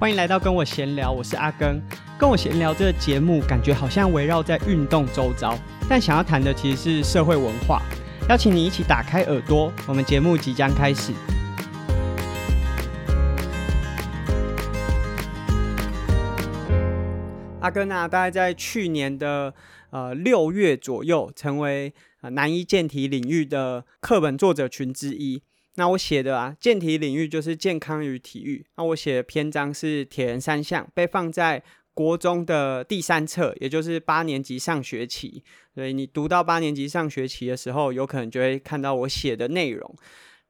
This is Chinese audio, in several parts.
欢迎来到跟我闲聊，我是阿根。跟我闲聊这个节目，感觉好像围绕在运动周遭，但想要谈的其实是社会文化。邀请你一起打开耳朵，我们节目即将开始。阿根啊，大概在去年的呃六月左右，成为呃南一健体领域的课本作者群之一。那我写的啊，健体领域就是健康与体育。那我写的篇章是铁人三项，被放在国中的第三册，也就是八年级上学期。所以你读到八年级上学期的时候，有可能就会看到我写的内容。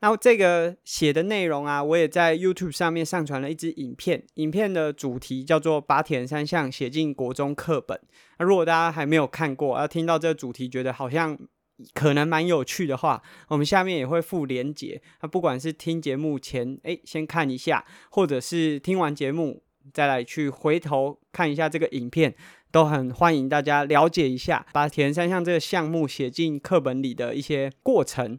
那这个写的内容啊，我也在 YouTube 上面上传了一支影片，影片的主题叫做“把铁人三项写进国中课本”。那如果大家还没有看过，要听到这个主题，觉得好像。可能蛮有趣的话，我们下面也会附连结。那不管是听节目前，诶，先看一下，或者是听完节目再来去回头看一下这个影片，都很欢迎大家了解一下，把铁人三项这个项目写进课本里的一些过程。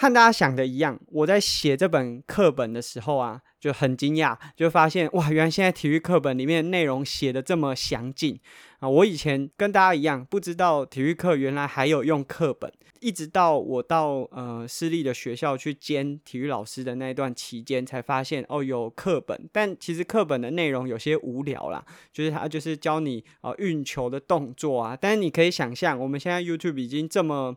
和大家想的一样，我在写这本课本的时候啊，就很惊讶，就发现哇，原来现在体育课本里面内容写的这么详尽啊！我以前跟大家一样，不知道体育课原来还有用课本，一直到我到呃私立的学校去兼体育老师的那一段期间，才发现哦有课本，但其实课本的内容有些无聊啦，就是它就是教你啊、运球的动作啊，但是你可以想象，我们现在 YouTube 已经这么。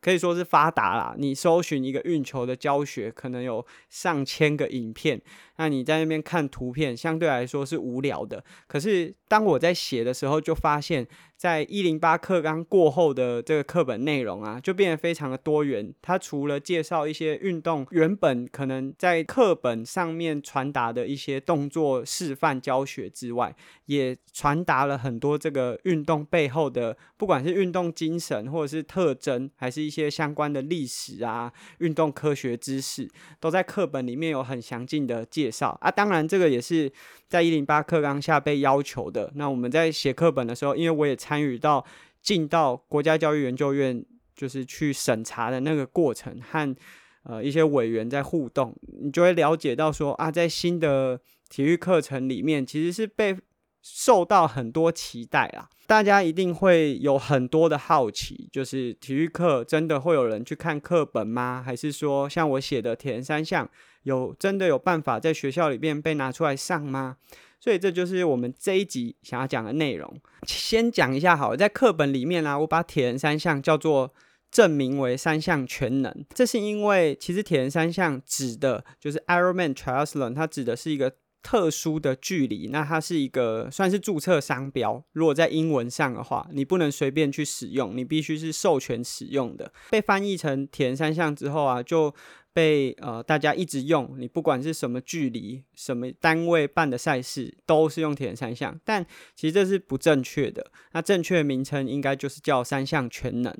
可以说是发达啦，你搜寻一个运球的教学，可能有上千个影片。那你在那边看图片，相对来说是无聊的。可是当我在写的时候，就发现，在一零八课纲过后的这个课本内容啊，就变得非常的多元。它除了介绍一些运动原本可能在课本上面传达的一些动作示范教学之外，也传达了很多这个运动背后的，不管是运动精神，或者是特征，还是一些相关的历史啊、运动科学知识，都在课本里面有很详尽的介绍啊。当然，这个也是在一零八课纲下被要求的。那我们在写课本的时候，因为我也参与到进到国家教育研究院，就是去审查的那个过程，和呃一些委员在互动，你就会了解到说啊，在新的体育课程里面，其实是被受到很多期待啊。大家一定会有很多的好奇，就是体育课真的会有人去看课本吗？还是说像我写的铁人三项，有真的有办法在学校里面被拿出来上吗？所以这就是我们这一集想要讲的内容。先讲一下好，在课本里面啊，我把铁人三项叫做证明为三项全能，这是因为其实铁人三项指的就是 Ironman Triathlon，它指的是一个。特殊的距离，那它是一个算是注册商标。如果在英文上的话，你不能随便去使用，你必须是授权使用的。被翻译成铁人三项之后啊，就被呃大家一直用。你不管是什么距离、什么单位办的赛事，都是用铁人三项。但其实这是不正确的。那正确的名称应该就是叫三项全能。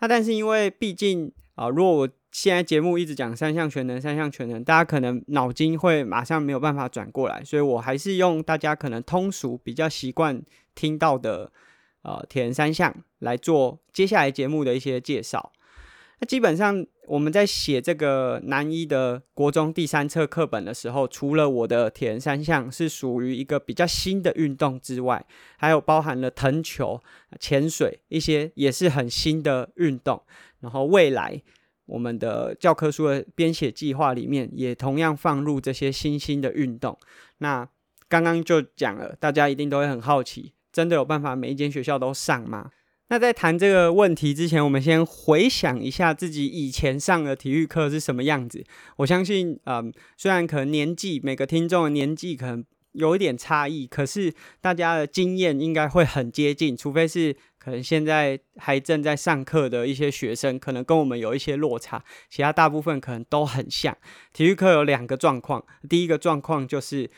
那但是因为毕竟啊、呃，如果我现在节目一直讲三项全能，三项全能，大家可能脑筋会马上没有办法转过来，所以我还是用大家可能通俗、比较习惯听到的呃铁人三项来做接下来节目的一些介绍。那基本上我们在写这个南一的国中第三册课本的时候，除了我的铁人三项是属于一个比较新的运动之外，还有包含了藤球、潜水一些也是很新的运动，然后未来。我们的教科书的编写计划里面也同样放入这些新兴的运动。那刚刚就讲了，大家一定都会很好奇，真的有办法每一间学校都上吗？那在谈这个问题之前，我们先回想一下自己以前上的体育课是什么样子。我相信，嗯，虽然可能年纪每个听众的年纪可能有一点差异，可是大家的经验应该会很接近，除非是。可能现在还正在上课的一些学生，可能跟我们有一些落差，其他大部分可能都很像。体育课有两个状况，第一个状况就是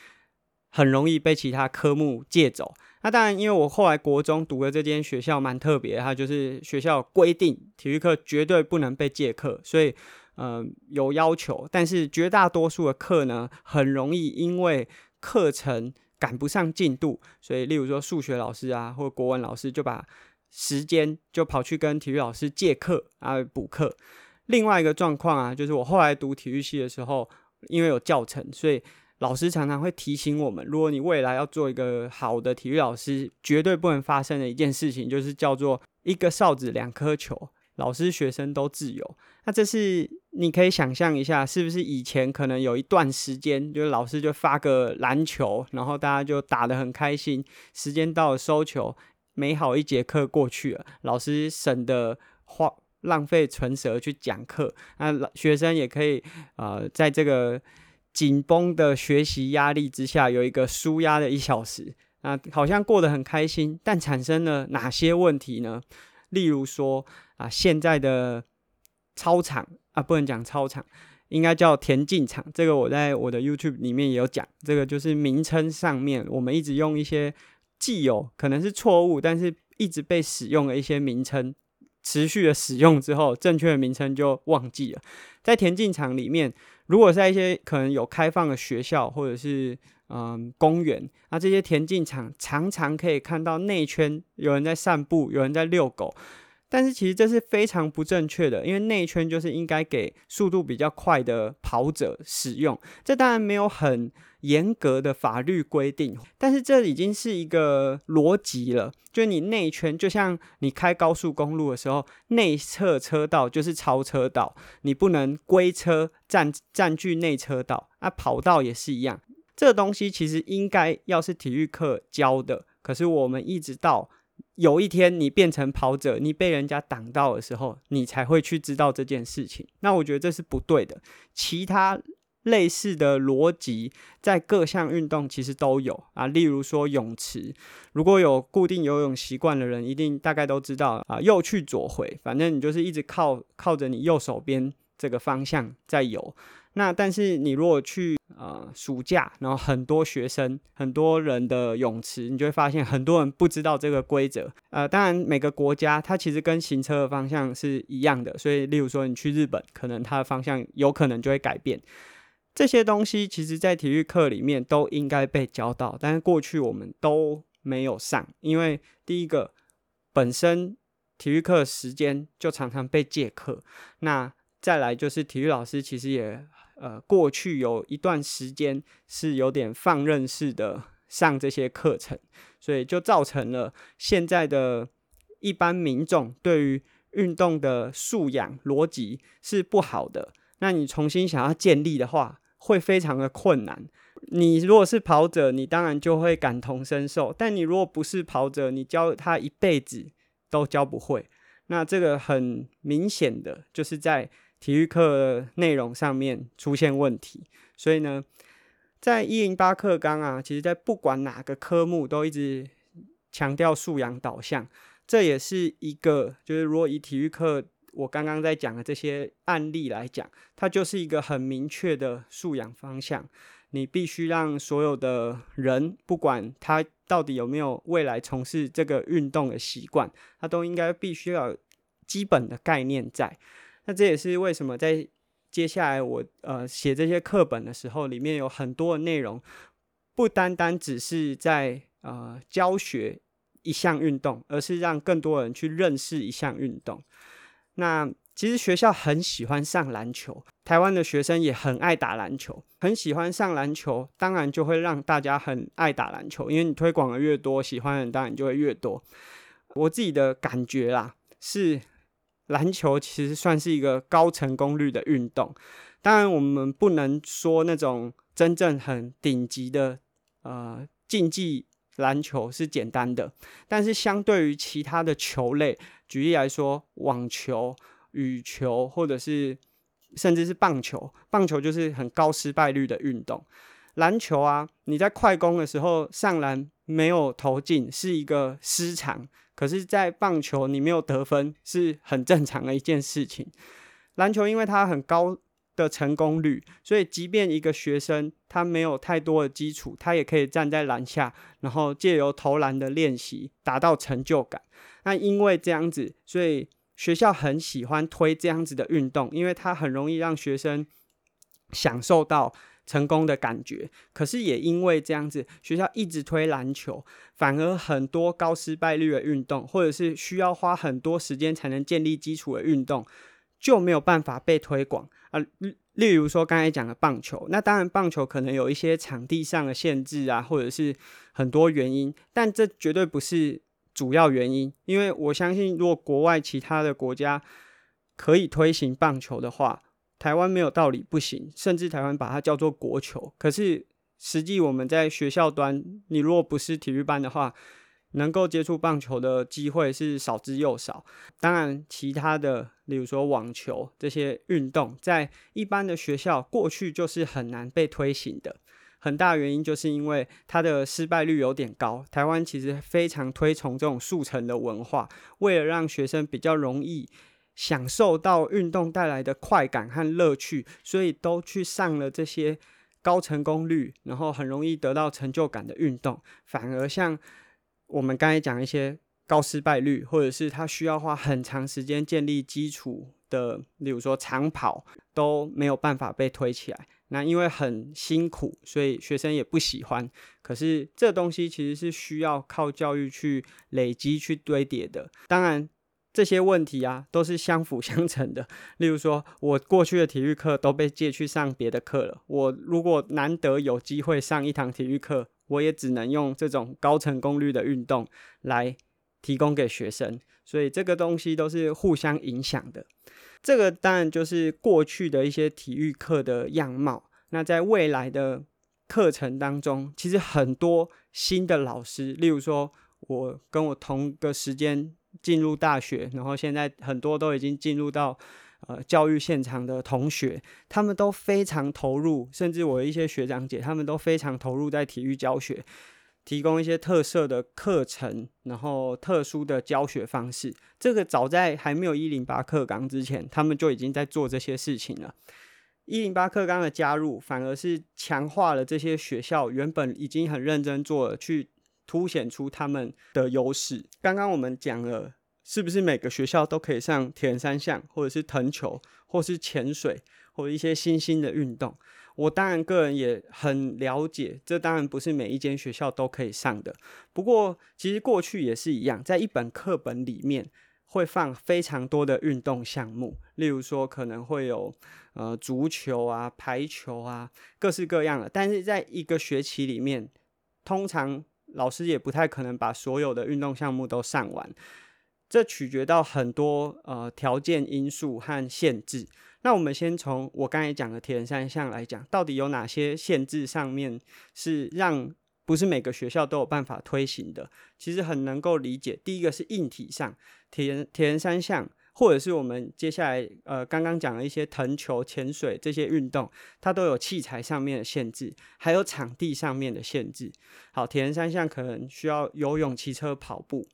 很容易被其他科目借走。那当然，因为我后来国中读的这间学校蛮特别，它就是学校规定体育课绝对不能被借课，所以嗯、有要求。但是绝大多数的课呢，很容易因为课程赶不上进度，所以例如说数学老师啊，或国文老师就把时间就跑去跟体育老师借课啊补课。另外一个状况啊，就是我后来读体育系的时候，因为有教程，所以老师常常会提醒我们，如果你未来要做一个好的体育老师，绝对不能发生的一件事情，就是叫做一个哨子两颗球，老师学生都自由。那这是你可以想象一下，是不是以前可能有一段时间，就是老师就发个篮球，然后大家就打得很开心，时间到了收球，美好一节课过去了，老师省得花浪费唇舌去讲课，那学生也可以呃在这个。紧绷的学习压力之下，有一个舒压的一小时，啊，好像过得很开心，但产生了哪些问题呢？例如说，啊，现在的操场啊，不能讲操场，应该叫田径场。这个我在我的 YouTube 里面也有讲，这个就是名称上面，我们一直用一些既有可能是错误，但是一直被使用的一些名称，持续的使用之后，正确的名称就忘记了。在田径场里面。如果在一些可能有开放的学校或者是嗯公园，那这些田径场常常可以看到内圈有人在散步，有人在遛狗，但是其实这是非常不正确的，因为内圈就是应该给速度比较快的跑者使用。这当然没有很严格的法律规定，但是这已经是一个逻辑了。就你内圈，就像你开高速公路的时候，内侧车道就是超车道，你不能归车占占据内车道。啊，跑道也是一样，这个东西其实应该要是体育课教的，可是我们一直到有一天你变成跑者，你被人家挡到的时候，你才会去知道这件事情。那我觉得这是不对的。其他。类似的逻辑在各项运动其实都有啊，例如说泳池，如果有固定游泳习惯的人，一定大概都知道啊，右去左回，反正你就是一直靠靠着你右手边这个方向在游。那但是你如果去呃暑假，然后很多学生、很多人的泳池，你就会发现很多人不知道这个规则。呃，当然每个国家它其实跟行车的方向是一样的，所以例如说你去日本，可能它的方向有可能就会改变。这些东西其实，在体育课里面都应该被教到，但是过去我们都没有上，因为第一个，本身体育课时间就常常被借课，那再来就是体育老师其实也呃，过去有一段时间是有点放任式的上这些课程，所以就造成了现在的一般民众对于运动的素养逻辑是不好的。那你重新想要建立的话，会非常的困难。你如果是跑者，你当然就会感同身受；但你如果不是跑者，你教他一辈子都教不会。那这个很明显的就是在体育课内容上面出现问题。所以呢，在一零八课纲啊，其实在不管哪个科目都一直强调素养导向。这也是一个，就是如果以体育课。我刚刚在讲的这些案例来讲，它就是一个很明确的素养方向。你必须让所有的人，不管他到底有没有未来从事这个运动的习惯，他都应该必须要有基本的概念在。那这也是为什么在接下来我呃写这些课本的时候，里面有很多的内容，不单单只是在呃教学一项运动，而是让更多人去认识一项运动。那其实学校很喜欢上篮球，台湾的学生也很爱打篮球，很喜欢上篮球，当然就会让大家很爱打篮球，因为你推广的越多，喜欢的人当然就会越多。我自己的感觉啦，是篮球其实算是一个高成功率的运动，当然我们不能说那种真正很顶级的呃竞技篮球是简单的，但是相对于其他的球类。举例来说，网球、羽球，或者是甚至是棒球，棒球就是很高失败率的运动。篮球啊，你在快攻的时候上篮没有投进是一个失常，可是，在棒球你没有得分是很正常的一件事情。篮球因为它很高的成功率，所以即便一个学生他没有太多的基础，他也可以站在篮下，然后借由投篮的练习达到成就感。那因为这样子，所以学校很喜欢推这样子的运动，因为它很容易让学生享受到成功的感觉。可是也因为这样子，学校一直推篮球，反而很多高失败率的运动，或者是需要花很多时间才能建立基础的运动，就没有办法被推广啊。例如说刚才讲的棒球，那当然棒球可能有一些场地上的限制啊，或者是很多原因，但这绝对不是主要原因。因为我相信，如果国外其他的国家可以推行棒球的话，台湾没有道理不行，甚至台湾把它叫做国球。可是实际我们在学校端，你如果不是体育班的话，能够接触棒球的机会是少之又少。当然，其他的，例如说网球这些运动，在一般的学校过去就是很难被推行的。很大原因就是因为它的失败率有点高。台湾其实非常推崇这种速成的文化，为了让学生比较容易享受到运动带来的快感和乐趣，所以都去上了这些高成功率，然后很容易得到成就感的运动，反而像。我们刚才讲一些高失败率，或者是他需要花很长时间建立基础的，例如说长跑都没有办法被推起来。那因为很辛苦，所以学生也不喜欢。可是这东西其实是需要靠教育去累积、去堆叠的。当然这些问题啊都是相辅 相成的。例如说，我过去的体育课都被借去上别的课了。我如果难得有机会上一堂体育课，我也只能用这种高成功率的运动来提供给学生，所以这个东西都是互相影响的。这个当然就是过去的一些体育课的样貌。那在未来的课程当中，其实很多新的老师，例如说我跟我同个时间进入大学，然后现在很多都已经进入到。呃，教育现场的同学，他们都非常投入，甚至我的一些学长姐，他们都非常投入在体育教学，提供一些特色的课程，然后特殊的教学方式。这个早在还没有一零八课纲之前，他们就已经在做这些事情了。一零八课纲的加入，反而是强化了这些学校原本已经很认真做了，去凸显出他们的优势。刚刚我们讲了。是不是每个学校都可以上铁人三项，或者是藤球，或是潜水，或者一些新兴的运动？我当然个人也很了解，这当然不是每一间学校都可以上的。不过，其实过去也是一样，在一本课本里面会放非常多的运动项目，例如说可能会有呃足球啊、排球啊，各式各样的。但是在一个学期里面，通常老师也不太可能把所有的运动项目都上完。这取决到很多呃条件因素和限制。那我们先从我刚才讲的铁人三项来讲，到底有哪些限制上面是让不是每个学校都有办法推行的？其实很能够理解。第一个是硬体上，铁人铁人三项，或者是我们接下来呃刚刚讲的一些藤球、潜水这些运动，它都有器材上面的限制，还有场地上面的限制。好，铁人三项可能需要游泳、骑车、跑步，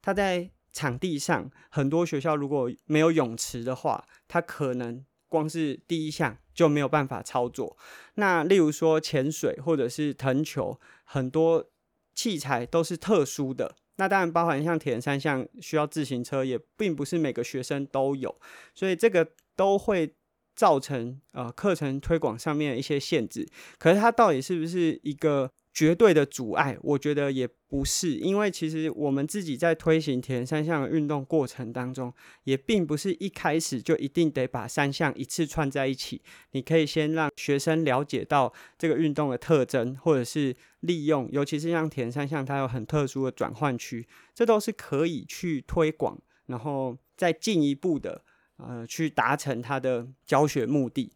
它在场地上，很多学校如果没有泳池的话，它可能光是第一项就没有办法操作。那例如说潜水或者是藤球，很多器材都是特殊的。那当然包含像铁人三项需要自行车，也并不是每个学生都有，所以这个都会造成呃课程推广上面的一些限制。可是它到底是不是一个绝对的阻碍，我觉得也不是，因为其实我们自己在推行铁人三项的运动过程当中，也并不是一开始就一定得把三项一次串在一起。你可以先让学生了解到这个运动的特征，或者是利用，尤其是像铁人三项，它有很特殊的转换区，这都是可以去推广，然后再进一步的呃去达成它的教学目的。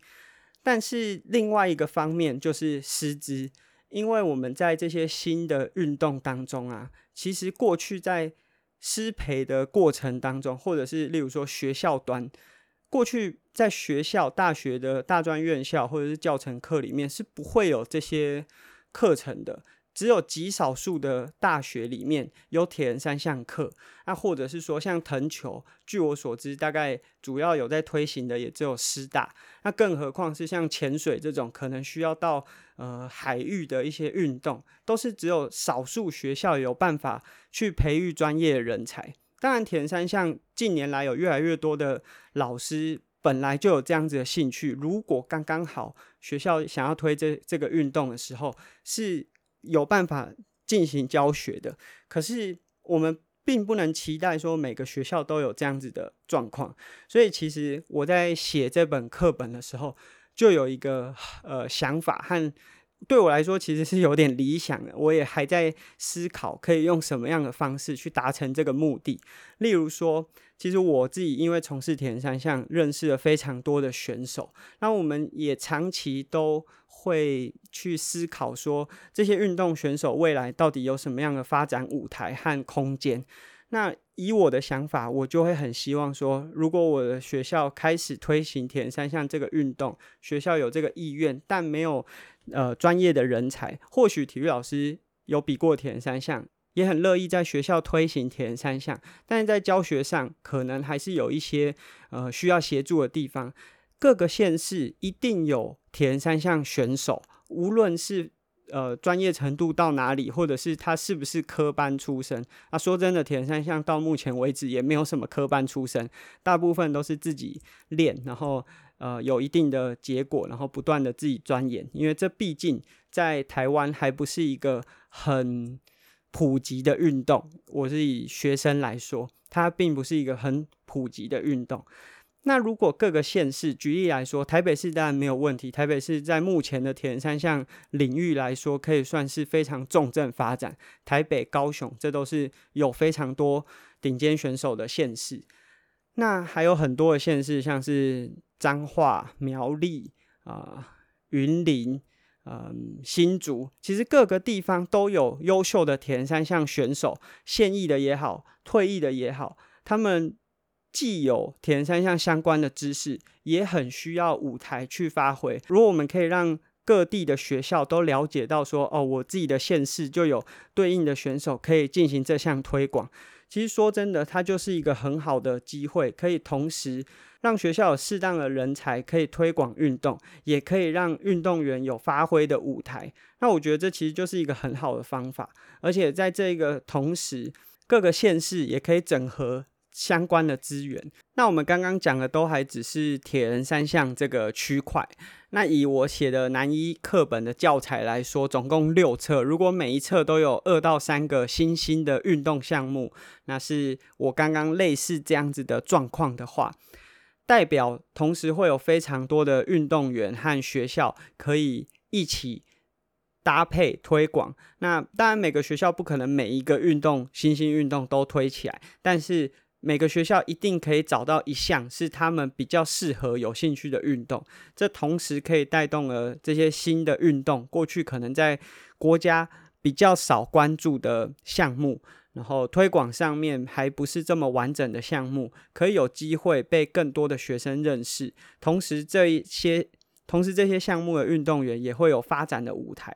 但是另外一个方面就是师资。因为我们在这些新的运动当中啊，其实过去在师培的过程当中，或者是例如说学校端，过去在学校、大学的大专院校或者是教程课里面是不会有这些课程的。只有极少数的大学里面有铁人三项课，那或者是说像藤球，据我所知，大概主要有在推行的也只有师大。那更何况是像潜水这种可能需要到呃海域的一些运动，都是只有少数学校有办法去培育专业的人才。当然，铁人三项近年来有越来越多的老师本来就有这样子的兴趣，如果刚刚好学校想要推这这个运动的时候是。有办法进行教学的，可是我们并不能期待说每个学校都有这样子的状况。所以，其实我在写这本课本的时候，就有一个呃想法和。对我来说，其实是有点理想的。我也还在思考，可以用什么样的方式去达成这个目的。例如说，其实我自己因为从事铁人三项，认识了非常多的选手。那我们也长期都会去思考说，这些运动选手未来到底有什么样的发展舞台和空间。那以我的想法，我就会很希望说，如果我的学校开始推行铁人三项这个运动，学校有这个意愿，但没有呃专业的人才，或许体育老师有比过铁人三项，也很乐意在学校推行铁人三项，但是在教学上可能还是有一些呃需要协助的地方。各个县市一定有铁人三项选手，无论是。呃，专业程度到哪里，或者是他是不是科班出身？啊，说真的，铁人三项到目前为止也没有什么科班出身，大部分都是自己练，然后呃有一定的结果，然后不断的自己钻研。因为这毕竟在台湾还不是一个很普及的运动。我是以学生来说，它并不是一个很普及的运动。那如果各个县市，举例来说，台北市当然没有问题。台北市在目前的铁人三项领域来说，可以算是非常重镇发展。台北、高雄，这都是有非常多顶尖选手的县市。那还有很多的县市，像是彰化、苗栗啊、云林、嗯、新竹，其实各个地方都有优秀的铁人三项选手，现役的也好，退役的也好，他们。既有铁人三项相关的知识，也很需要舞台去发挥。如果我们可以让各地的学校都了解到说，哦，我自己的县市就有对应的选手可以进行这项推广。其实说真的，它就是一个很好的机会，可以同时让学校有适当的人才可以推广运动，也可以让运动员有发挥的舞台。那我觉得这其实就是一个很好的方法，而且在这个同时，各个县市也可以整合。相关的资源，那我们刚刚讲的都还只是铁人三项这个区块。那以我写的南一课本的教材来说，总共六册，如果每一册都有二到三个新兴的运动项目，那是我刚刚类似这样子的状况的话，代表同时会有非常多的运动员和学校可以一起搭配推广。那当然，每个学校不可能每一个运动新兴运动都推起来，但是。每个学校一定可以找到一项是他们比较适合、有兴趣的运动，这同时可以带动了这些新的运动，过去可能在国家比较少关注的项目，然后推广上面还不是这么完整的项目，可以有机会被更多的学生认识。同时，这一些同时这些项目的运动员也会有发展的舞台。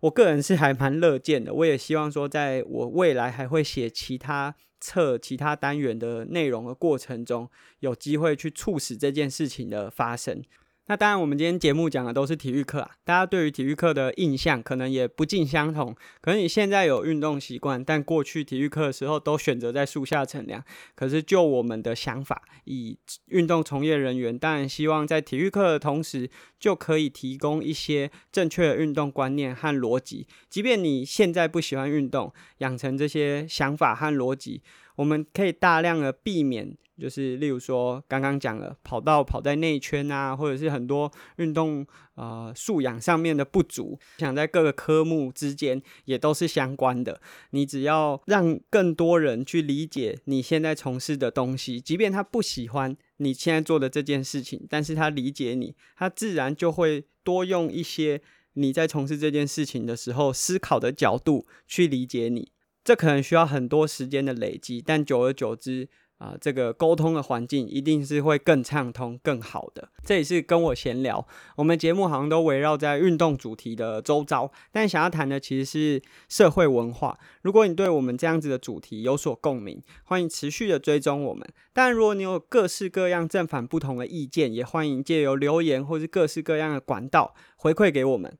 我个人是还蛮乐见的，我也希望说，在我未来还会写其他。测其他单元的内容的过程中，有机会去促使这件事情的发生。那当然，我们今天节目讲的都是体育课啊，大家对于体育课的印象可能也不尽相同。可能你现在有运动习惯，但过去体育课的时候都选择在树下乘凉。可是就我们的想法，以运动从业人员当然希望在体育课的同时，就可以提供一些正确的运动观念和逻辑。即便你现在不喜欢运动，养成这些想法和逻辑，我们可以大量的避免。就是例如说，刚刚讲了跑道跑在内圈啊，或者是很多运动呃素养上面的不足，想在各个科目之间也都是相关的。你只要让更多人去理解你现在从事的东西，即便他不喜欢你现在做的这件事情，但是他理解你，他自然就会多用一些你在从事这件事情的时候思考的角度去理解你。这可能需要很多时间的累积，但久而久之。啊，这个沟通的环境一定是会更畅通、更好的。这也是跟我闲聊，我们节目好像都围绕在运动主题的周遭，但想要谈的其实是社会文化。如果你对我们这样子的主题有所共鸣，欢迎持续的追踪我们。但，如果你有各式各样正反不同的意见，也欢迎借由留言或是各式各样的管道回馈给我们。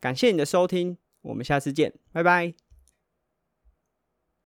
感谢你的收听，我们下次见，拜拜。